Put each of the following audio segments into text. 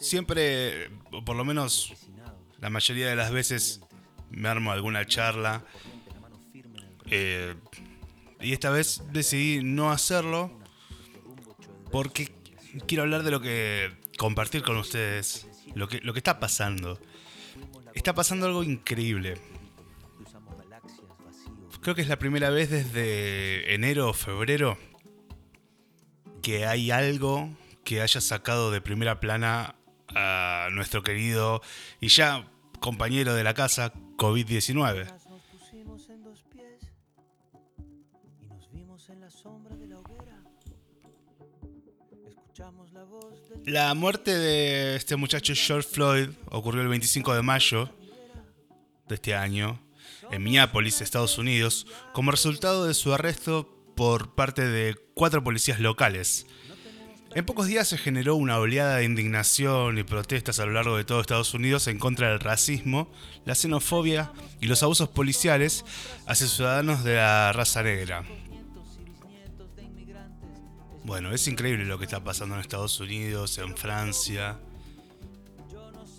siempre, o por lo menos la mayoría de las veces, me armo alguna charla. Eh, y esta vez decidí no hacerlo porque quiero hablar de lo que compartir con ustedes, lo que, lo que está pasando. Está pasando algo increíble. Creo que es la primera vez desde enero o febrero que hay algo que haya sacado de primera plana a nuestro querido y ya compañero de la casa COVID-19. La muerte de este muchacho George Floyd ocurrió el 25 de mayo de este año en Minneapolis, Estados Unidos, como resultado de su arresto por parte de cuatro policías locales. En pocos días se generó una oleada de indignación y protestas a lo largo de todo Estados Unidos en contra del racismo, la xenofobia y los abusos policiales hacia ciudadanos de la raza negra. Bueno, es increíble lo que está pasando en Estados Unidos, en Francia,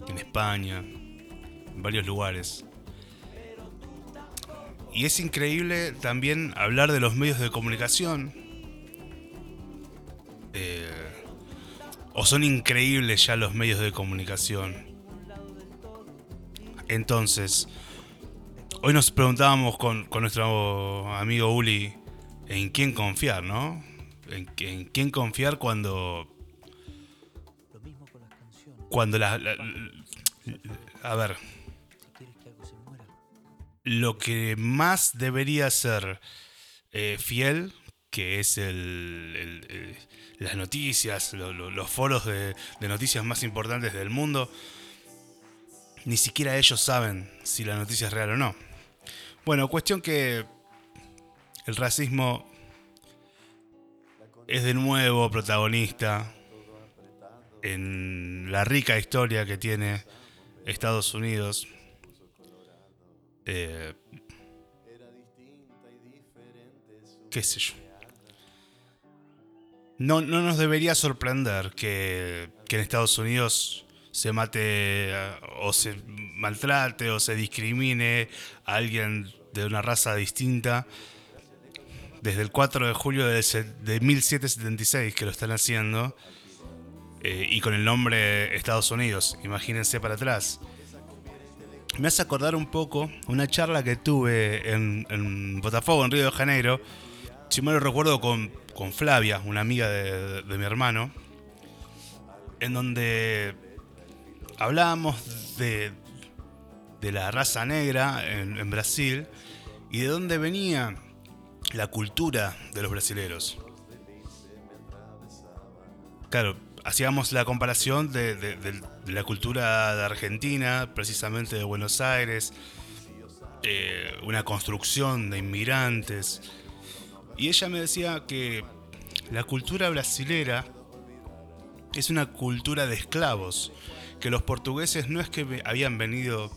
en España, en varios lugares. Y es increíble también hablar de los medios de comunicación. Eh, o son increíbles ya los medios de comunicación. Entonces, hoy nos preguntábamos con, con nuestro amigo Uli en quién confiar, ¿no? en, quién confiar cuando. Cuando la, a ver. Lo que más debería ser eh, fiel, que es el, las noticias, los foros de, noticias más importantes del mundo, ni siquiera ellos saben si la noticia es real o no. Bueno, cuestión que el racismo es de nuevo protagonista en la rica historia que tiene Estados Unidos. Eh, qué sé yo. No, no nos debería sorprender que, que en Estados Unidos se mate o se maltrate o se discrimine a alguien de una raza distinta desde el 4 de julio de, 1776 que lo están haciendo eh, y con el nombre Estados Unidos, imagínense para atrás. Me hace acordar un poco una charla que tuve en, Botafogo, en Río de Janeiro, si mal lo recuerdo con, con Flavia, una amiga de, mi hermano, en donde hablábamos de, de la raza negra en, Brasil y de dónde venía la cultura de los brasileros. Claro, hacíamos la comparación de, la cultura de Argentina, precisamente de Buenos Aires, eh, una construcción de inmigrantes. Y ella me decía que la cultura brasilera es una cultura de esclavos, que los portugueses no es que habían venido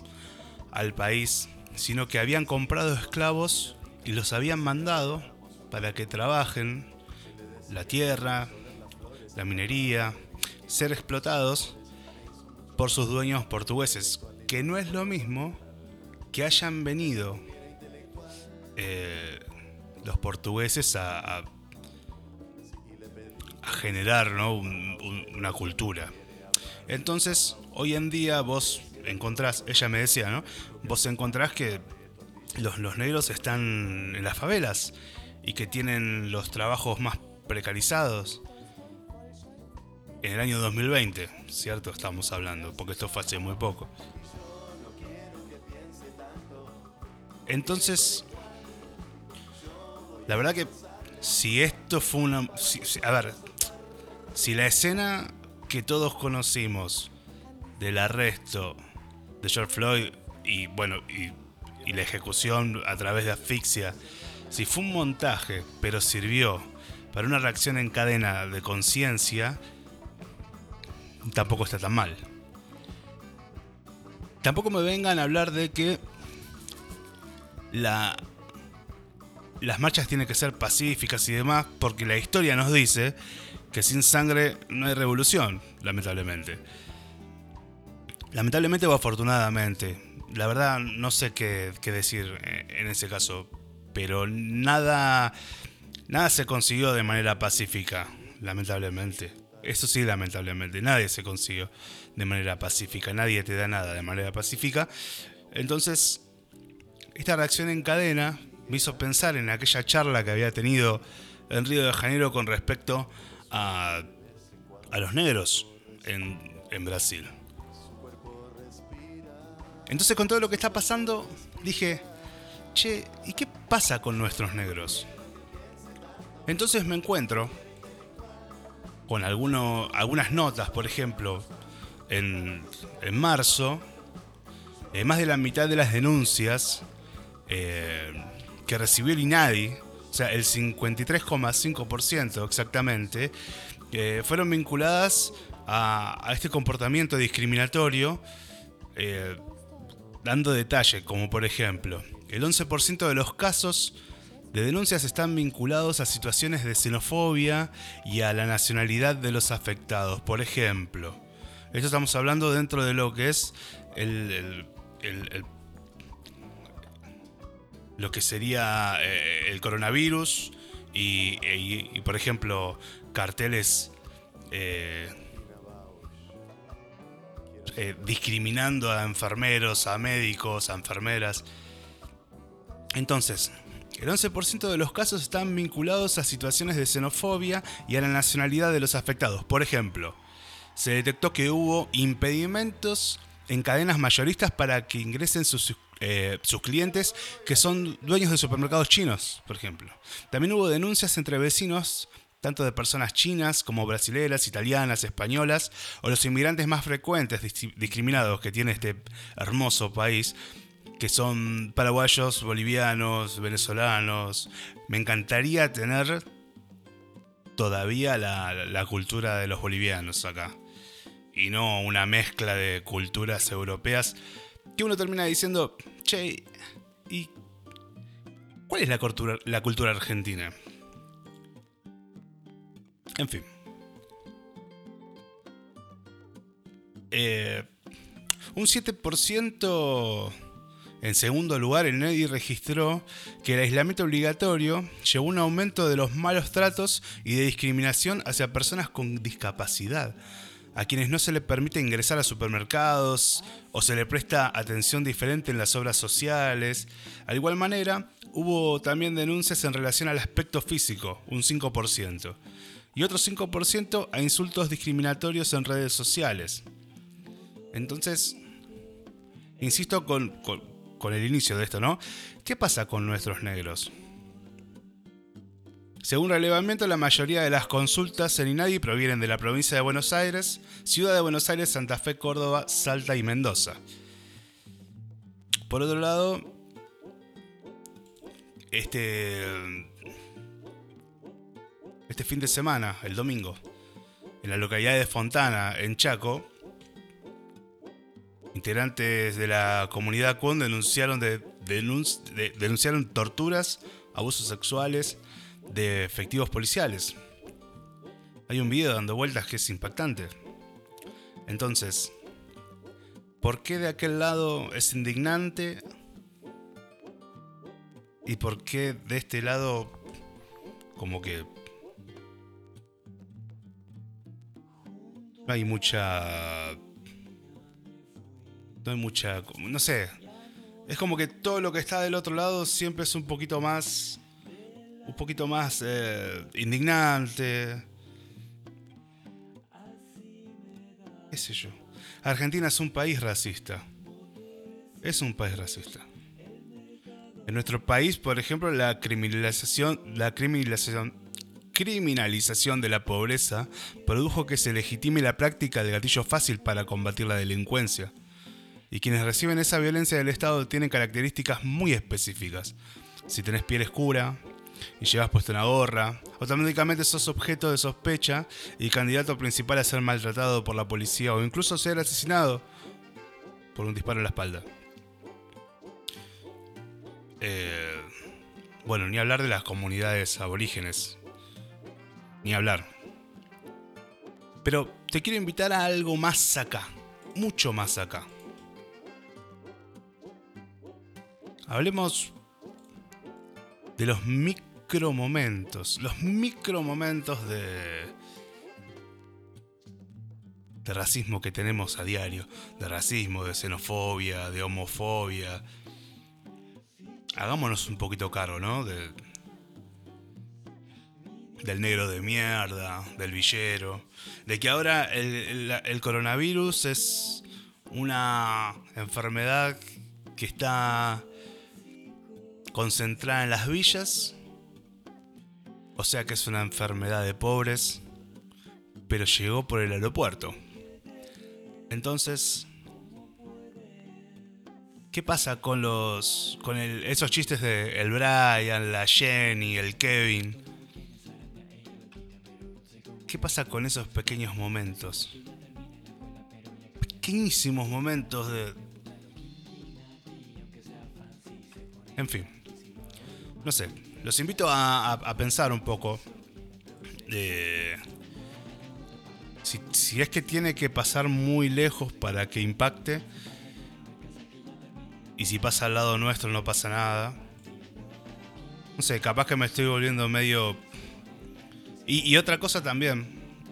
al país, sino que habían comprado esclavos y los habían mandado para que trabajen la tierra, la minería, ser explotados por sus dueños portugueses, que no es lo mismo que hayan venido eh, los portugueses a, a, generar una cultura. Entonces, hoy en día vos encontrás, ella me decía, ¿no? Vos encontrás que los, negros están en las favelas y que tienen los trabajos más precarizados. En el año 2020, ¿cierto? Estamos hablando, porque esto fue hace muy poco. Entonces, la verdad que si esto fue una... a ver, si la escena que todos conocimos del arresto de George Floyd y bueno, y la ejecución a través de asfixia, si fue un montaje, pero sirvió para una reacción en cadena de conciencia, tampoco está tan mal. Tampoco me vengan a hablar de que la, las marchas tienen que ser pacíficas y demás, porque la historia nos dice que sin sangre no hay revolución, lamentablemente. Lamentablemente o afortunadamente, la verdad no sé qué, decir en ese caso, pero nada, nada se consiguió de manera pacífica, lamentablemente. Eso sí, lamentablemente, nadie se consiguió de manera pacífica, nadie te da nada de manera pacífica. Entonces, esta reacción en cadena me hizo pensar en aquella charla que había tenido en Río de Janeiro con respecto a, a los negros en, en Brasil. Entonces con todo lo que está pasando, dije, che, ¿y qué pasa con nuestros negros? Entonces me encuentro con algunas notas, por ejemplo, en, en marzo, eh, más de la mitad de las denuncias eh, que recibió el INADI, o sea, el 53,5% exactamente, eh, fueron vinculadas a, este comportamiento discriminatorio dando detalle, como por ejemplo, el 11% de los casos de denuncias están vinculados a situaciones de xenofobia y a la nacionalidad de los afectados. Por ejemplo, esto estamos hablando dentro de lo que es el, lo que sería eh, el coronavirus y, por ejemplo, carteles eh, eh, discriminando a enfermeros, a médicos, a enfermeras. Entonces, el 11% de los casos están vinculados a situaciones de xenofobia y a la nacionalidad de los afectados. Por ejemplo, se detectó que hubo impedimentos en cadenas mayoristas para que ingresen sus, eh, sus, clientes que son dueños de supermercados chinos, por ejemplo. También hubo denuncias entre vecinos tanto de personas chinas como brasileras, italianas, españolas, o los inmigrantes más frecuentes discriminados que tiene este hermoso país, que son paraguayos, bolivianos, venezolanos. Me encantaría tener todavía la, cultura de los bolivianos acá. Y no una mezcla de culturas europeas que uno termina diciendo, che, ¿y cuál es la cultura, argentina? En fin. Eh, un 7% en segundo lugar, el NEDI registró que el aislamiento obligatorio llevó a un aumento de los malos tratos y de discriminación hacia personas con discapacidad, a quienes no se les permite ingresar a supermercados o se les presta atención diferente en las obras sociales. De igual manera, hubo también denuncias en relación al aspecto físico, un 5% y otro 5% a insultos discriminatorios en redes sociales. Entonces, insisto con, el inicio de esto, ¿no? ¿Qué pasa con nuestros negros? Según relevamiento, la mayoría de las consultas en INADI provienen de la provincia de Buenos Aires, Ciudad de Buenos Aires, Santa Fe, Córdoba, Salta y Mendoza. Por otro lado, este este fin de semana, el domingo, en la localidad de Fontana, en Chaco, integrantes de la comunidad Cuon denunciaron, denunciaron torturas, abusos sexuales de efectivos policiales. Hay un video dando vueltas que es impactante. Entonces, ¿por qué de aquel lado es indignante? ¿Y por qué de este lado como que hay mucha. No hay mucha. No sé. Es como que todo lo que está del otro lado siempre es un poquito más. Un poquito más eh, indignante. ¿Qué sé yo? Argentina es un país racista. Es un país racista. En nuestro país, por ejemplo, la criminalización, la criminalización criminalización de la pobreza produjo que se legitime la práctica del gatillo fácil para combatir la delincuencia. Y quienes reciben esa violencia del Estado tienen características muy específicas. Si tenés piel oscura y llevas puesta una gorra, automáticamente sos objeto de sospecha y candidato principal a ser maltratado por la policía o incluso ser asesinado por un disparo en la espalda. Eh, bueno, ni hablar de las comunidades aborígenes, ni hablar. Pero te quiero invitar a algo más acá, mucho más acá. Hablemos de los micromomentos, los micromomentos de de racismo que tenemos a diario, de racismo, de xenofobia, de homofobia. Hagámonos un poquito caro, ¿no? De, del negro de mierda, del villero, de que ahora el, coronavirus es una enfermedad que está concentrada en las villas, o sea que es una enfermedad de pobres, pero llegó por el aeropuerto. Entonces, ¿qué pasa con los con esos chistes de el Brian, la Jenny, el Kevin? ¿Qué pasa con esos pequeños momentos? Pequeñísimos momentos de... En fin. No sé. Los invito a, pensar un poco. si, si es que tiene que pasar muy lejos para que impacte. Y si pasa al lado nuestro no pasa nada. No sé, capaz que me estoy volviendo medio y, otra cosa también,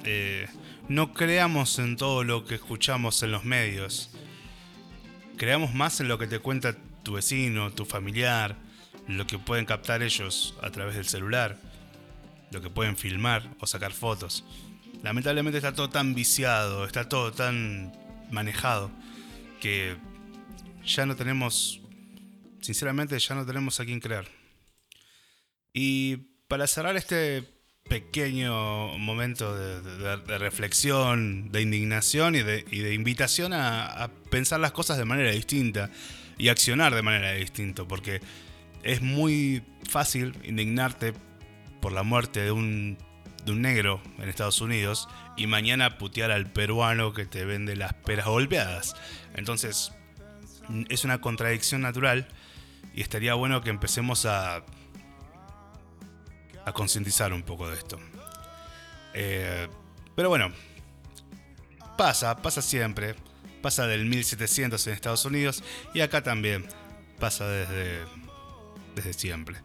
eh, no creamos en todo lo que escuchamos en los medios. Creamos más en lo que te cuenta tu vecino, tu familiar, lo que pueden captar ellos a través del celular, lo que pueden filmar o sacar fotos. Lamentablemente está todo tan viciado, está todo tan manejado, que ya no tenemos, sinceramente ya no tenemos a quién creer. Y para cerrar este pequeño momento de, reflexión, de indignación y de, invitación a, pensar las cosas de manera distinta y accionar de manera distinta, porque es muy fácil indignarte por la muerte de un, de un negro en Estados Unidos y mañana putear al peruano que te vende las peras golpeadas. Entonces, es una contradicción natural y estaría bueno que empecemos a a concientizar un poco de esto. Eh, pero bueno, pasa, pasa siempre. Pasa del 1700 en Estados Unidos y acá también pasa desde, desde siempre.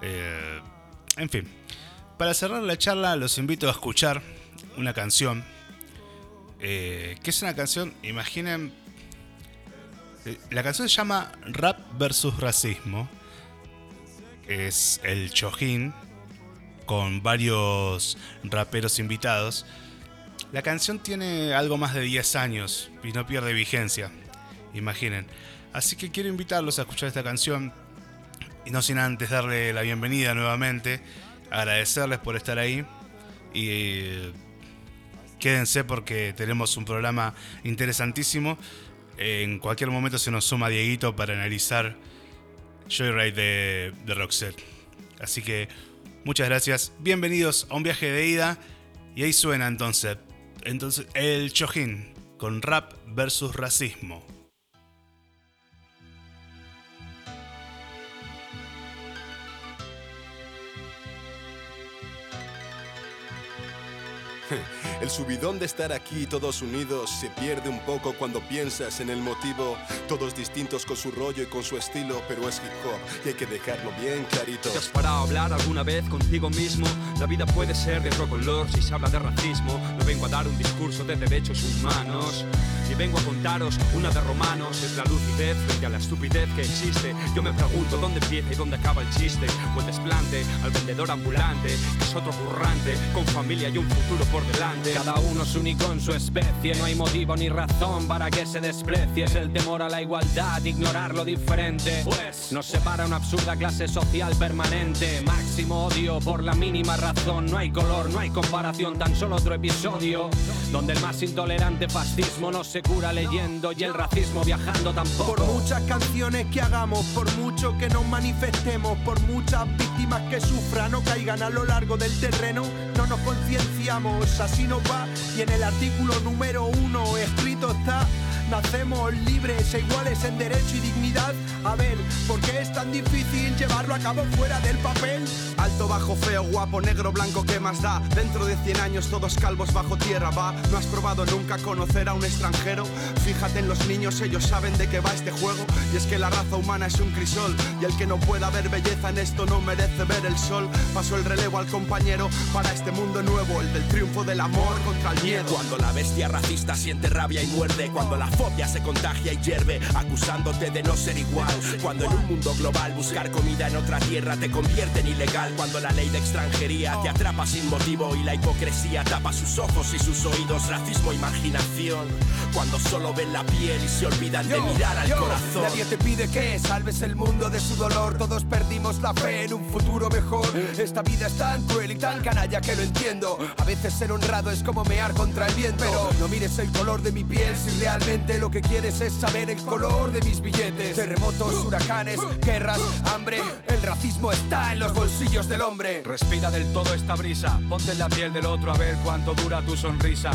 Eh, en fin, para cerrar la charla los invito a escuchar una canción. Eh, que es una canción, imaginen, la canción se llama Rap versus Racismo es el Chojin, con varios raperos invitados. La canción tiene algo más de 10 años y no pierde vigencia, imaginen. Así que quiero invitarlos a escuchar esta canción y no sin antes darle la bienvenida nuevamente, agradecerles por estar ahí y quédense porque tenemos un programa interesantísimo. En cualquier momento se nos suma Dieguito para analizar Joyride de, de Roxette. Así que muchas gracias. Bienvenidos a un viaje de ida. Y ahí suena entonces, entonces el Chojin con rap versus racismo. El subidón de estar aquí todos unidos se pierde un poco cuando piensas en el motivo. Todos distintos con su rollo y con su estilo, pero es hip hop y hay que dejarlo bien clarito. ¿Te has parado a hablar alguna vez contigo mismo? La vida puede ser de otro color si se habla de racismo. No vengo a dar un discurso de derechos humanos. Y vengo a contaros una de romanos. Es la lucidez frente a la estupidez que existe. Yo me pregunto dónde empieza y dónde acaba el chiste. O el desplante al vendedor ambulante, que es otro currante, con familia y un futuro por delante. Cada uno es único en su especie, no hay motivo ni razón para que se desprecie. Es el temor a la igualdad, ignorar lo diferente. Pues nos separa una absurda clase social permanente. Máximo odio por la mínima razón. No hay color, no hay comparación, tan solo otro episodio. Donde el más intolerante fascismo no se cura leyendo y el racismo viajando tampoco. Por muchas canciones que hagamos, por mucho que nos manifestemos, por muchas víctimas que sufran o caigan a lo largo del terreno, no nos concienciamos, así no va. Y en el artículo número uno escrito está nacemos libres e iguales en derecho y dignidad. A ver, ¿por qué es tan difícil llevarlo a cabo fuera del papel? Alto, bajo, feo, guapo, negro, blanco, ¿qué más da? Dentro de 100 años todos calvos bajo tierra, va. ¿No has probado nunca conocer a un extranjero? Fíjate en los niños, ellos saben de qué va este juego. Y es que la raza humana es un crisol. Y el que no pueda ver belleza en esto no merece ver el sol. Paso el relevo al compañero para este mundo nuevo, el del triunfo del amor contra el miedo. Cuando la bestia racista siente rabia y muerde, cuando la se contagia y hierve, acusándote de no ser igual. Cuando en un mundo global buscar comida en otra tierra te convierte en ilegal. Cuando la ley de extranjería te atrapa sin motivo y la hipocresía tapa sus ojos y sus oídos, racismo, imaginación. Cuando solo ven la piel y se olvidan de mirar al corazón. Nadie te pide que salves el mundo de su dolor. Todos perdimos la fe en un futuro mejor. Esta vida es tan cruel y tan canalla que lo entiendo. A veces ser honrado es como mear contra el viento. Pero no mires el color de mi piel si realmente lo que quieres es saber el color de mis billetes. Terremotos, huracanes, guerras, hambre. El racismo está en los bolsillos del hombre. Respira del todo esta brisa, ponte en la piel del otro a ver cuánto dura tu sonrisa.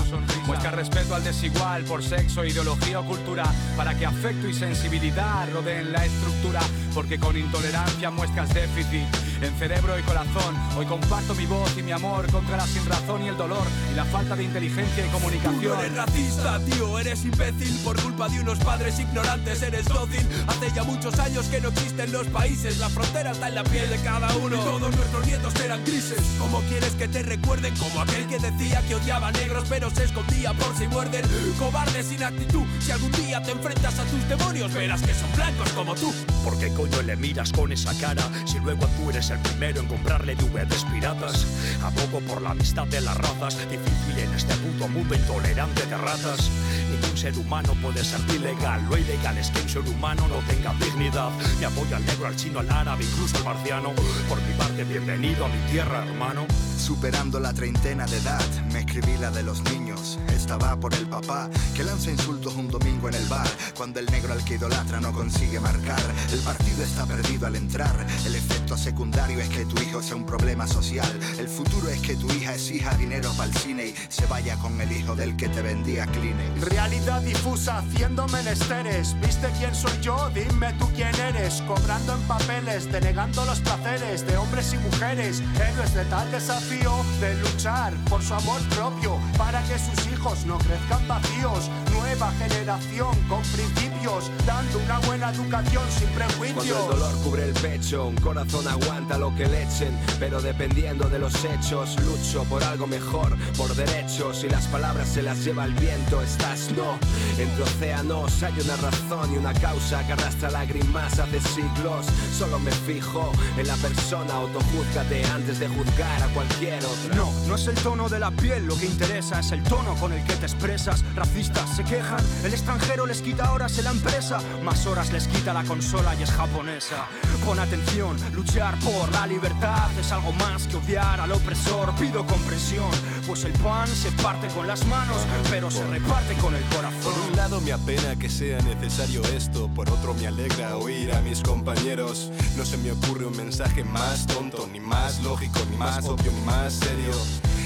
Muestra respeto al desigual por sexo, ideología o cultura, para que afecto y sensibilidad rodeen la estructura, porque con intolerancia muestras déficit en cerebro y corazón. Hoy comparto mi voz y mi amor contra la sinrazón y el dolor y la falta de inteligencia y comunicación. eres racista, tío, eres imbécil por culpa de unos padres ignorantes, eres dócil. Hace ya muchos años que no existen los países, la frontera está en la piel de cada uno. Todos nuestros nietos eran grises. ¿Cómo quieres que te recuerden como aquel que decía que odiaba negros pero se escondía por si muerden? Cobarde sin actitud, si algún día te enfrentas a tus demonios verás que son blancos como tú. ¿Por qué coño le miras con esa cara si luego tú eres el primero en comprarle DVDs piratas? Abogo por la amistad de las razas, difícil en este puto mundo intolerante de ratas. Ningún ser humano puede ser ilegal, lo ilegal es que un ser humano no tenga dignidad. Me apoyo al negro, al chino, al árabe, incluso al marciano. Por mi parte, bienvenido a mi tierra, hermano. Superando la treintena de edad, me escribí la de los niños. Esta va por el papá que lanza insultos un domingo en el bar. Cuando el negro al que idolatra no consigue marcar, el partido está perdido al entrar. El efecto secundario es que tu hijo sea un problema social. El futuro es que tu hija exija dinero para el cine y se vaya con el hijo del que te vendía Kleenex. Realidad difusa haciendo menesteres. ¿Viste quién soy yo? Dime tú quién eres. Cobrando en papeles, denegando los placeres de hombres y mujeres. Héroes de tal desafío de luchar por su amor propio para que sus hijos no crezcan vacíos. Nueva generación con principios, dando una buena educación sin prejuicios. Cuando el dolor cubre el pecho, un corazón aguanta lo que le echen, pero dependiendo de los hechos, lucho por algo mejor, por derechos y las palabras se las lleva el viento. Estás no, entre océanos hay una razón y una causa que arrastra lágrimas hace siglos. Solo me fijo en la persona, autojúzgate antes de juzgar a cualquier otra. No, no es el tono de la piel lo que interesa, es el tono con el que te expresas. Racistas se quejan, el extranjero les quita horas en la empresa, más horas les quita la consola y es japonesa. Pon atención, luchar por la libertad es algo más que odiar al opresor. Pido comprensión, pues el pan se parte con las manos, pero se reparte con el corazón. Por un lado me apena que sea necesario esto, por otro me alegra oír a mis compañeros. No se me ocurre un mensaje más tonto, ni más lógico, ni más obvio, ni más serio.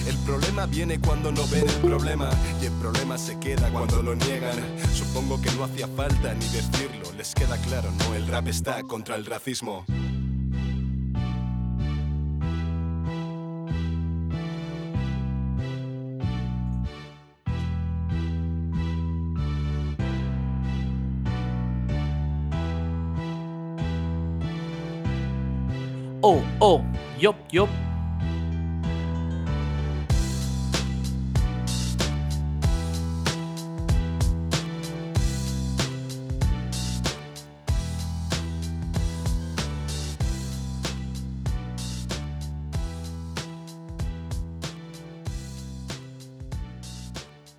El problema viene cuando no ven el problema y el problema se queda cuando lo niegan. Supongo que no hacía falta ni decirlo, les queda claro, no, el rap está contra el racismo. Oh, oh, yup, yup.